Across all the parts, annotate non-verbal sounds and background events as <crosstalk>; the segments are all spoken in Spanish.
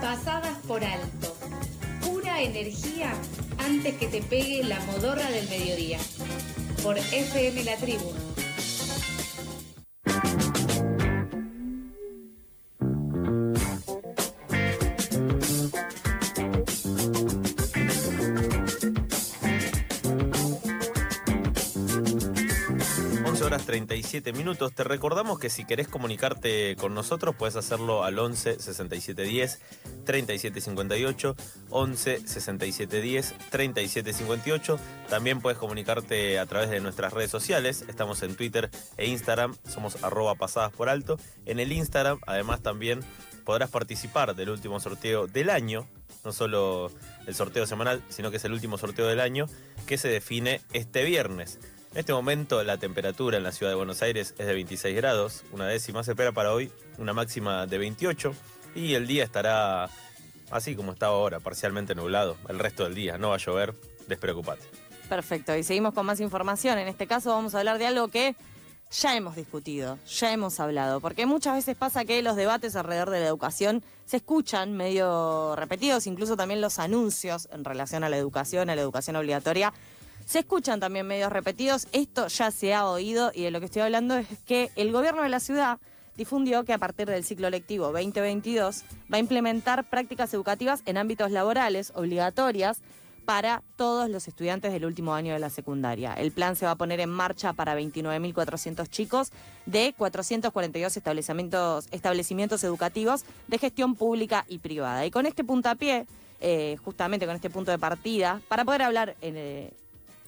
pasadas por alto. Pura energía antes que te pegue la modorra del mediodía. Por FM La Tribu 37 minutos. Te recordamos que si querés comunicarte con nosotros, puedes hacerlo al 11 67 10 37 58, 11 67 10 37 58. También puedes comunicarte a través de nuestras redes sociales. Estamos en Twitter e Instagram, somos arroba pasadas por alto. En el Instagram, además, también podrás participar del último sorteo del año, no solo el sorteo semanal, sino que es el último sorteo del año que se define este viernes. En este momento la temperatura en la ciudad de Buenos Aires es de 26 grados, una décima se espera para hoy una máxima de 28 y el día estará así como está ahora, parcialmente nublado, el resto del día, no va a llover, despreocupate. Perfecto, y seguimos con más información. En este caso vamos a hablar de algo que ya hemos discutido, ya hemos hablado, porque muchas veces pasa que los debates alrededor de la educación se escuchan medio repetidos, incluso también los anuncios en relación a la educación, a la educación obligatoria, se escuchan también medios repetidos, esto ya se ha oído y de lo que estoy hablando es que el gobierno de la ciudad difundió que a partir del ciclo lectivo 2022 va a implementar prácticas educativas en ámbitos laborales obligatorias para todos los estudiantes del último año de la secundaria. El plan se va a poner en marcha para 29.400 chicos de 442 establecimientos, establecimientos educativos de gestión pública y privada. Y con este puntapié, eh, justamente con este punto de partida, para poder hablar en, eh,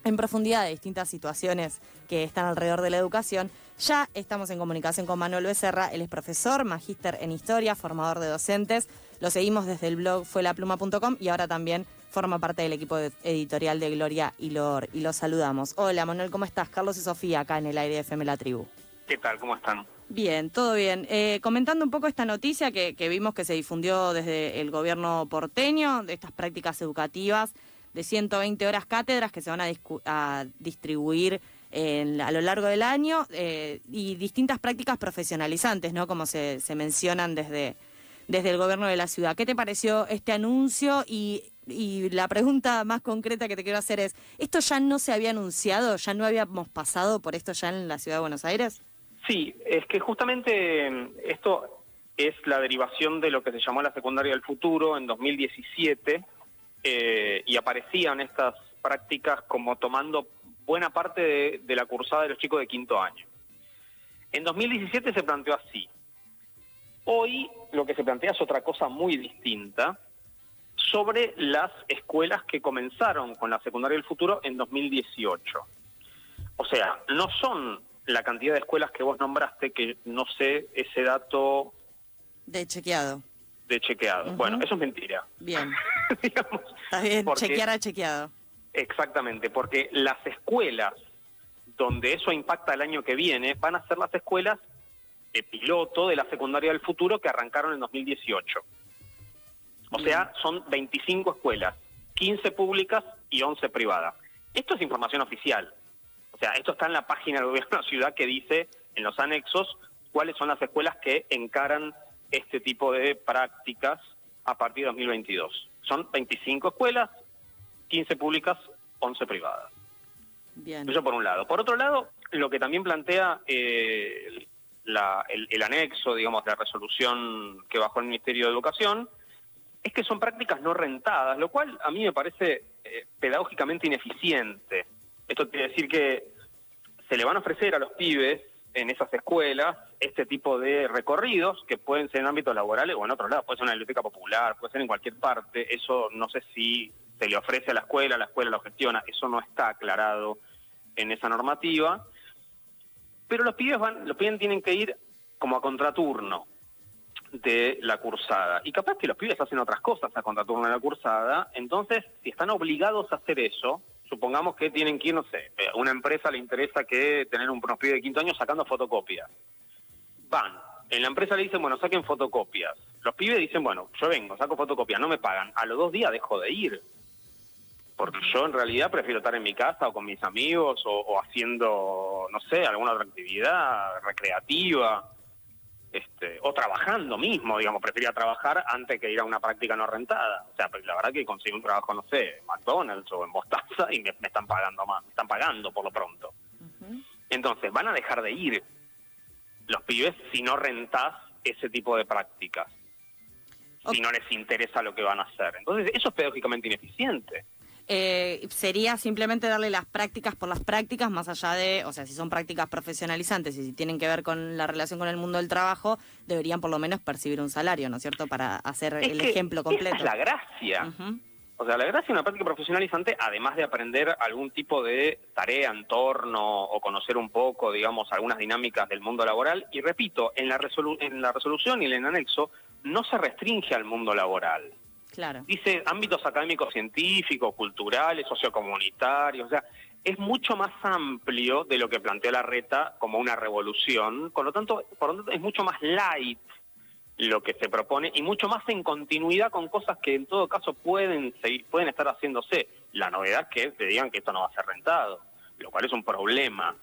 en profundidad de distintas situaciones que están alrededor de la educación. Ya estamos en comunicación con Manuel Becerra, él es profesor, magíster en historia, formador de docentes. Lo seguimos desde el blog fuelapluma.com y ahora también forma parte del equipo editorial de Gloria y, Lor, y lo saludamos. Hola Manuel, ¿cómo estás? Carlos y Sofía acá en el aire de FM La Tribu. ¿Qué tal? ¿Cómo están? Bien, todo bien. Eh, comentando un poco esta noticia que, que vimos que se difundió desde el gobierno porteño, de estas prácticas educativas de 120 horas cátedras que se van a, distribuir a lo largo del año eh, y distintas prácticas profesionalizantes, ¿no? Como se, se, mencionan desde, desde el gobierno de la ciudad. ¿Qué te pareció este anuncio? Y, y la pregunta más concreta que te quiero hacer es, ¿esto ya no se había anunciado? ¿Ya no habíamos pasado por esto ya en la ciudad de Buenos Aires? Sí, es que justamente esto es la derivación de lo que se llamó la secundaria del futuro en 2017, eh, y aparecían estas prácticas como tomando buena parte de, la cursada de los chicos de quinto año. En 2017 se planteó así. Hoy lo que se plantea es otra cosa muy distinta sobre las escuelas que comenzaron con la secundaria del futuro en 2018. O sea, no son la cantidad de escuelas que vos nombraste, que no sé ese dato... De chequeado de chequeado. Bueno, eso es mentira. Bien. <laughs> Está bien, chequear a chequeado. Exactamente, porque las escuelas donde eso impacta el año que viene van a ser las escuelas de piloto de la secundaria del futuro que arrancaron en 2018. O sea, son 25 escuelas, 15 públicas y 11 privadas. Esto es información oficial. O sea, esto está en la página del gobierno de la ciudad que dice en los anexos cuáles son las escuelas que encaran este tipo de prácticas a partir de 2022. Son 25 escuelas, 15 públicas, 11 privadas. Bien. Eso por un lado. Por otro lado, lo que también plantea eh, el, anexo, digamos, de la resolución que bajó el Ministerio de Educación, es que son prácticas no rentadas, lo cual a mí me parece eh, pedagógicamente ineficiente. Esto quiere decir que se le van a ofrecer a los pibes en esas escuelas este tipo de recorridos que pueden ser en ámbitos laborales o en otros lados, puede ser una biblioteca popular, puede ser en cualquier parte, eso no sé si se le ofrece a la escuela, la escuela lo gestiona, eso no está aclarado en esa normativa, pero los pibes van, los pibes tienen que ir como a contraturno de la cursada. Y capaz que los pibes hacen otras cosas a contraturno de la cursada, entonces si están obligados a hacer eso, supongamos que tienen que no sé, una empresa le interesa que tener un pibes de quinto año sacando fotocopias. Van, en la empresa le dicen, bueno, saquen fotocopias. Los pibes dicen, bueno, yo vengo, saco fotocopias, no me pagan. A los dos días dejo de ir. Porque yo en realidad prefiero estar en mi casa o con mis amigos o, haciendo, no sé, alguna otra actividad recreativa. Este, o trabajando mismo, digamos, prefería trabajar antes que ir a una práctica no rentada. O sea, pues, la verdad que conseguí un trabajo, no sé, en McDonald's o en Mostaza y me, me están pagando más, me están pagando por lo pronto. Entonces, van a dejar de ir los pibes si no rentás ese tipo de prácticas, si no les interesa lo que van a hacer. Entonces, eso es pedagógicamente ineficiente. Eh, sería simplemente darle las prácticas por las prácticas, más allá de, o sea, si son prácticas profesionalizantes y si tienen que ver con la relación con el mundo del trabajo, deberían por lo menos percibir un salario, ¿no es cierto? Para hacer Es el que ejemplo completo. Esa es la gracia. O sea, la gracia de una práctica profesionalizante, además de aprender algún tipo de tarea, entorno o conocer un poco, digamos, algunas dinámicas del mundo laboral, y repito, en la, resolu- en la resolución y en el anexo no se restringe al mundo laboral. Dice ámbitos académicos, científicos, culturales, sociocomunitarios, o sea, es mucho más amplio de lo que planteó la reta como una revolución, con lo tanto, por lo tanto es mucho más light lo que se propone y mucho más en continuidad con cosas que en todo caso pueden seguir, pueden estar haciéndose. La novedad es que te digan que esto no va a ser rentado, lo cual es un problema,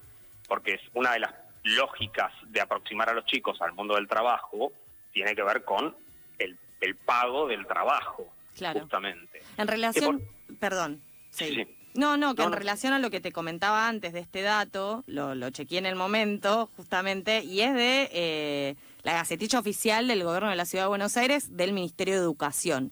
porque es una de las lógicas de aproximar a los chicos al mundo del trabajo, tiene que ver con el, pago del trabajo, Claro. justamente. En relación, perdón, sí. Sí. No, no, que No, en no. relación a lo que te comentaba antes de este dato, lo, lo chequeé en el momento, justamente, y es de eh, la gacetilla oficial del gobierno de la Ciudad de Buenos Aires del Ministerio de Educación,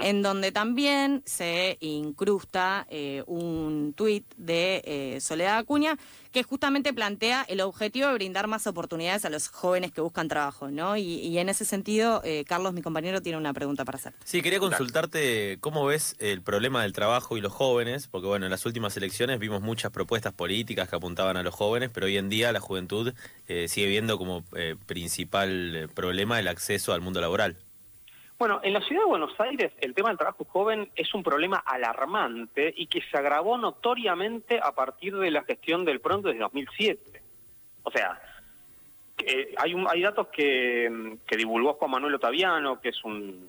en donde también se incrusta eh, un tuit de eh, Soledad Acuña que justamente plantea el objetivo de brindar más oportunidades a los jóvenes que buscan trabajo, ¿no? Y, y en ese sentido, eh, Carlos, mi compañero, tiene una pregunta para hacer. Sí, quería consultarte cómo ves el problema del trabajo y los jóvenes, porque bueno, en las últimas elecciones vimos muchas propuestas políticas que apuntaban a los jóvenes, pero hoy en día la juventud eh, sigue viendo como eh, principal problema el acceso al mundo laboral. Bueno, en la ciudad de Buenos Aires el tema del trabajo joven es un problema alarmante y que se agravó notoriamente a partir de la gestión del pronto desde 2007. O sea, que hay, un, hay datos que, mm, que divulgó Juan Manuel Otaviano, que es un,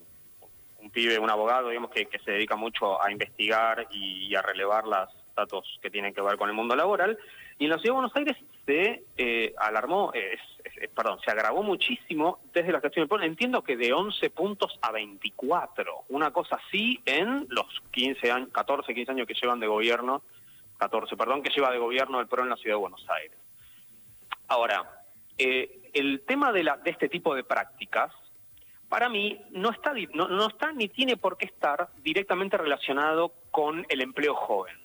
un pibe, un abogado, digamos, que, que se dedica mucho a investigar y, a relevar los datos que tienen que ver con el mundo laboral. Y en la ciudad de Buenos Aires se eh, alarmó, eh, es- es- perdón, se agravó muchísimo desde la gestión del pueblo. Entiendo que de 11 puntos a 24, una cosa así en los 15 años, 14, 15 años que llevan de gobierno, 14, perdón, que lleva de gobierno el PRO en la ciudad de Buenos Aires. Ahora, eh, el tema de, la, de este tipo de prácticas, para mí, no está, no, no está ni tiene por qué estar directamente relacionado con el empleo joven.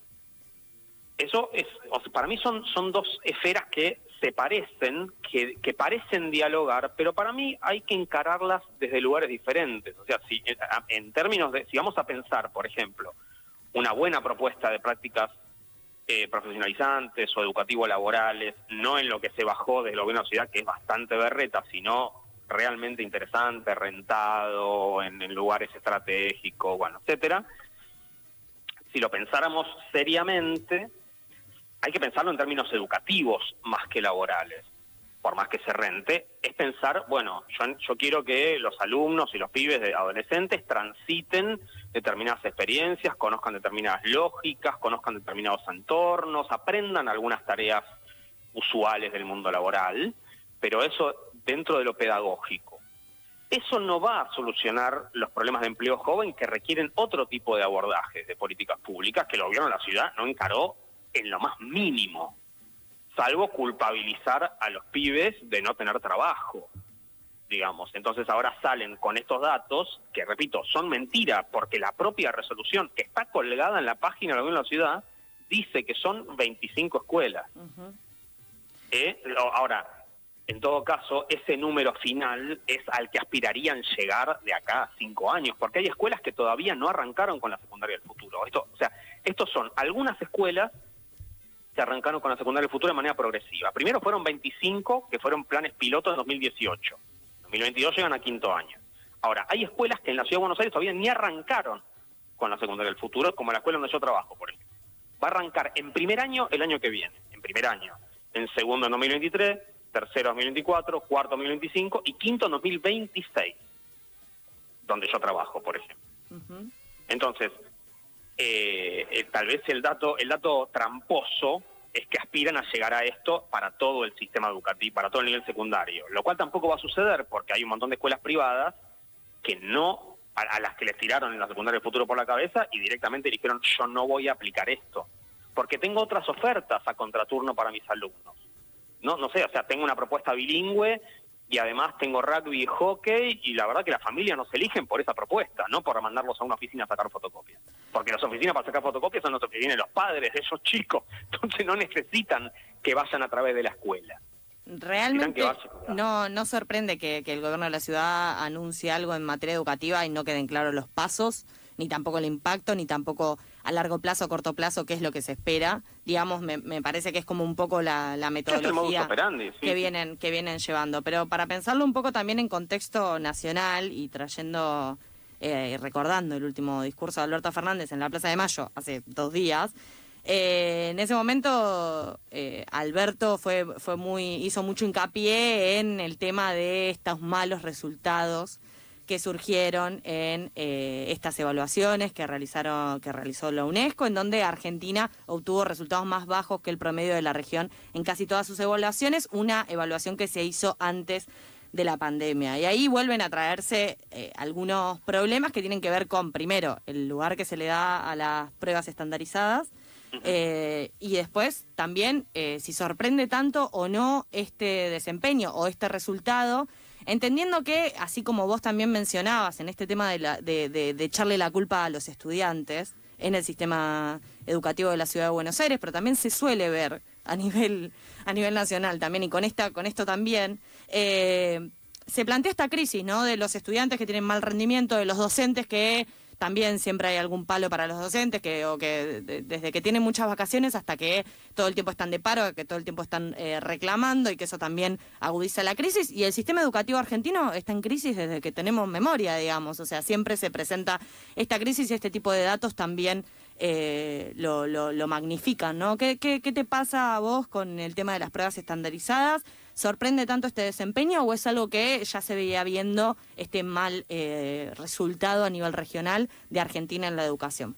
Eso es, o sea, para mí son, son dos esferas que se parecen, que, que parecen dialogar, pero para mí hay que encararlas desde lugares diferentes. O sea, si en, en términos de, si vamos a pensar, por ejemplo, una buena propuesta de prácticas eh, profesionalizantes o educativo-laborales, no en lo que se bajó desde gobierno de la ciudad, que es bastante berreta, sino realmente interesante, rentado, en, en lugares estratégicos, bueno, etcétera. Si lo pensáramos seriamente, hay que pensarlo en términos educativos más que laborales. Por más que se rente, es pensar, bueno, yo, yo quiero que los alumnos y los pibes de adolescentes transiten determinadas experiencias, conozcan determinadas lógicas, conozcan determinados entornos, aprendan algunas tareas usuales del mundo laboral, pero eso dentro de lo pedagógico. Eso no va a solucionar los problemas de empleo joven que requieren otro tipo de abordajes de políticas públicas que el gobierno de la ciudad no encaró en lo más mínimo, salvo culpabilizar a los pibes de no tener trabajo, digamos. Entonces ahora salen con estos datos que, repito, son mentira, porque la propia resolución que está colgada en la página de la ciudad dice que son 25 escuelas. ¿eh? Lo- Ahora, en todo caso, ese número final es al que aspirarían llegar de acá a cinco años, porque hay escuelas que todavía no arrancaron con la secundaria del futuro. Esto, o sea, estos son algunas escuelas que arrancaron con la secundaria del futuro de manera progresiva. Primero fueron 25 que fueron planes pilotos en 2018. En 2022 llegan a quinto año. Ahora, hay escuelas que en la Ciudad de Buenos Aires todavía ni arrancaron con la secundaria del futuro, como la escuela donde yo trabajo, por ejemplo. Va a arrancar en primer año el año que viene, en primer año. En segundo en 2023, tercero en 2024, cuarto en 2025 y quinto en 2026, donde yo trabajo, por ejemplo. Entonces, eh, eh, tal vez el dato, el dato tramposo es que aspiran a llegar a esto para todo el sistema educativo, para todo el nivel secundario, lo cual tampoco va a suceder porque hay un montón de escuelas privadas que no, a, las que les tiraron en la secundaria el futuro por la cabeza y directamente dijeron yo no voy a aplicar esto, porque tengo otras ofertas a contraturno para mis alumnos. No, no sé, o sea, tengo una propuesta bilingüe y además tengo rugby y hockey y la verdad que las familias nos eligen por esa propuesta, no por mandarlos a una oficina a sacar fotocopias. Porque las oficinas para sacar fotocopias son las que vienen los padres de esos <laughs> chicos, entonces no necesitan que vayan a través de la escuela. Realmente no, no sorprende que, que el gobierno de la ciudad anuncie algo en materia educativa y no queden claros los pasos ni tampoco el impacto, ni tampoco a largo plazo, a corto plazo, qué es lo que se espera. Digamos, me, me parece que es como un poco la, metodología que, vienen, que vienen llevando. Pero para pensarlo un poco también en contexto nacional y trayendo eh, recordando el último discurso de Alberto Fernández en la Plaza de Mayo hace dos días, eh, en ese momento eh, Alberto fue, fue muy, hizo mucho hincapié en el tema de estos malos resultados que surgieron en eh, estas evaluaciones que realizaron que realizó la UNESCO, en donde Argentina obtuvo resultados más bajos que el promedio de la región en casi todas sus evaluaciones, una evaluación que se hizo antes de la pandemia. Y ahí vuelven a traerse eh, algunos problemas que tienen que ver con, primero, el lugar que se le da a las pruebas estandarizadas, eh, y después también si sorprende tanto o no este desempeño o este resultado Entendiendo que, así como vos también mencionabas en este tema de, de, de, echarle la culpa a los estudiantes en el sistema educativo de la ciudad de Buenos Aires, pero también se suele ver a nivel, a nivel nacional también, y con, esta, con esto también, eh, se plantea esta crisis, ¿no? De los estudiantes que tienen mal rendimiento, de los docentes que también siempre hay algún palo para los docentes, que, o que desde que tienen muchas vacaciones hasta que todo el tiempo están de paro, que todo el tiempo están eh, reclamando y que eso también agudiza la crisis. Y el sistema educativo argentino está en crisis desde que tenemos memoria, digamos. O sea, siempre se presenta esta crisis y este tipo de datos también eh, lo, lo, magnifican, ¿no? ¿Qué, qué, ¿Qué te pasa a vos con el tema de las pruebas estandarizadas? ¿Sorprende tanto este desempeño o es algo que ya se veía viendo este mal eh, resultado a nivel regional de Argentina en la educación?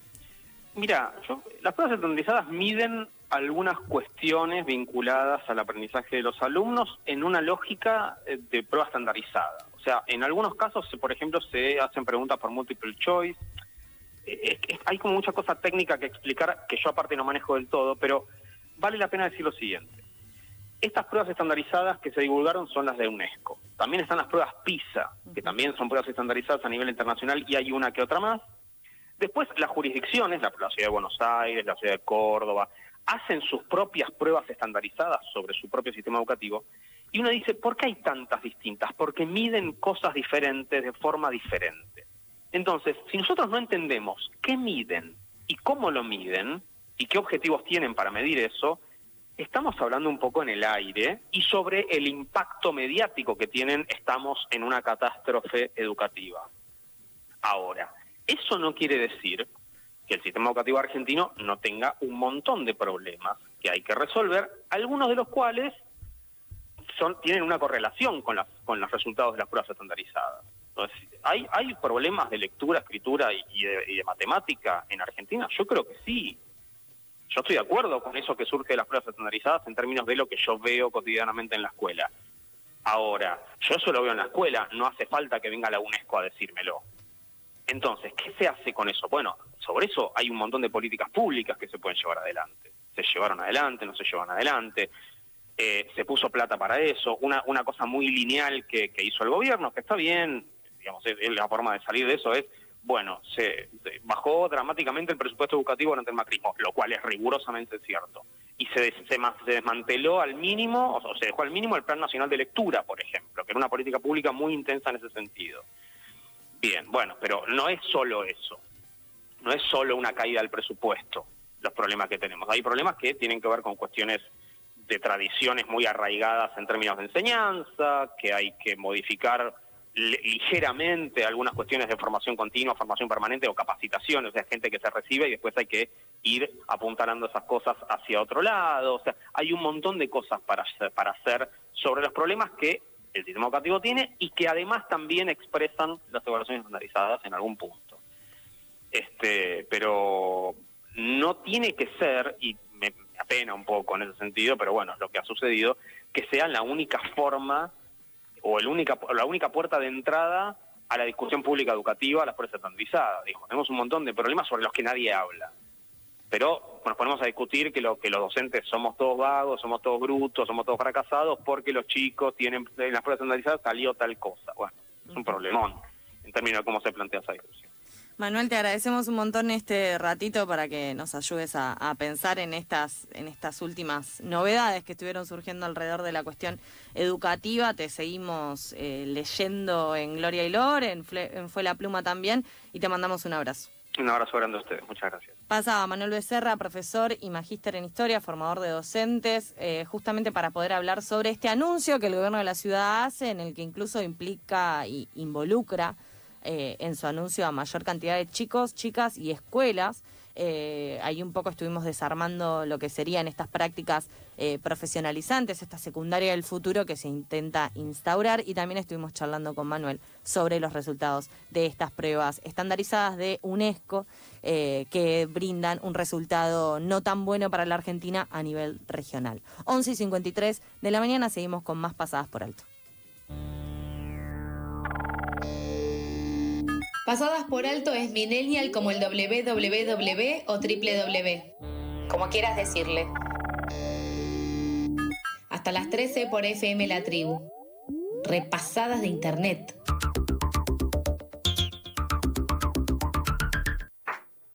Mira, las pruebas estandarizadas miden algunas cuestiones vinculadas al aprendizaje de los alumnos en una lógica eh, de prueba estandarizada. O sea, en algunos casos, por ejemplo, se hacen preguntas por multiple choice. Eh, hay como mucha cosa técnica que explicar que yo aparte no manejo del todo, pero vale la pena decir lo siguiente. Estas pruebas estandarizadas que se divulgaron son las de UNESCO. También están las pruebas PISA, que también son pruebas estandarizadas a nivel internacional y hay una que otra más. Después las jurisdicciones, la, Ciudad de Buenos Aires, la Ciudad de Córdoba, hacen sus propias pruebas estandarizadas sobre su propio sistema educativo. Y uno dice, ¿por qué hay tantas distintas? Porque miden cosas diferentes de forma diferente. Entonces, si nosotros no entendemos qué miden y cómo lo miden y qué objetivos tienen para medir eso, estamos hablando un poco en el aire y sobre el impacto mediático que tienen estamos en una catástrofe educativa. Ahora, eso no quiere decir que el sistema educativo argentino no tenga un montón de problemas que hay que resolver, algunos de los cuales son, tienen una correlación con, las, con los resultados de las pruebas estandarizadas. Entonces, ¿hay, ¿Hay problemas de lectura, escritura y de matemática en Argentina? Yo creo que sí. Yo estoy de acuerdo con eso que surge de las pruebas estandarizadas en términos de lo que yo veo cotidianamente en la escuela. Ahora, yo eso lo veo en la escuela, no hace falta que venga la UNESCO a decírmelo. Entonces, ¿qué se hace con eso? Bueno, sobre eso hay un montón de políticas públicas que se pueden llevar adelante. Se llevaron adelante, no se llevan adelante. Eh, se puso plata para eso. Una, una cosa muy lineal que, que hizo el gobierno, que está bien, digamos, la forma de salir de eso es bueno, se, bajó dramáticamente el presupuesto educativo durante el macrismo, lo cual es rigurosamente cierto. Y se, se, desmanteló al mínimo, o se dejó al mínimo el Plan Nacional de Lectura, por ejemplo, que era una política pública muy intensa en ese sentido. Bien, bueno, pero no es solo eso. No es solo una caída del presupuesto los problemas que tenemos. Hay problemas que tienen que ver con cuestiones de tradiciones muy arraigadas en términos de enseñanza, que hay que modificar ligeramente algunas cuestiones de formación continua, formación permanente o capacitación, o sea, gente que se recibe y después hay que ir apuntalando esas cosas hacia otro lado, o sea, hay un montón de cosas para hacer, para hacer sobre los problemas que el sistema educativo tiene y que además también expresan las evaluaciones estandarizadas en algún punto. Este, pero no tiene que ser, y da pena un poco en ese sentido, pero bueno, es lo que ha sucedido, que sea la única forma o el única, la única puerta de entrada a la discusión pública educativa, a las fuerzas estandarizadas. Dijo, tenemos un montón de problemas sobre los que nadie habla. Pero nos ponemos a discutir que, lo, que los docentes somos todos vagos, somos todos brutos, somos todos fracasados porque los chicos tienen, en las pruebas estandarizadas salió tal cosa. Bueno, es un problemón en términos de cómo se plantea esa discusión. Manuel, te agradecemos un montón este ratito para que nos ayudes a, pensar en estas, en estas últimas novedades que estuvieron surgiendo alrededor de la cuestión educativa. Te seguimos eh, leyendo en Gloria y Lor, en, Fue la Pluma también, y te mandamos un abrazo. Un abrazo grande a ustedes, muchas gracias. Pasaba Manuel Becerra, profesor y magíster en historia, formador de docentes, eh, justamente para poder hablar sobre este anuncio que el gobierno de la ciudad hace, en el que incluso implica y involucra eh, en su anuncio a mayor cantidad de chicos, chicas y escuelas. Eh, ahí un poco estuvimos desarmando lo que serían estas prácticas eh, profesionalizantes, esta secundaria del futuro que se intenta instaurar y también estuvimos charlando con Manuel sobre los resultados de estas pruebas estandarizadas de UNESCO que brindan un resultado no tan bueno para la Argentina a nivel regional. 11 y 53 de la mañana seguimos con más pasadas por alto. Pasadas por alto es millennial como el www o www, como quieras decirle. Hasta las 13 por FM La Tribu. Repasadas de Internet.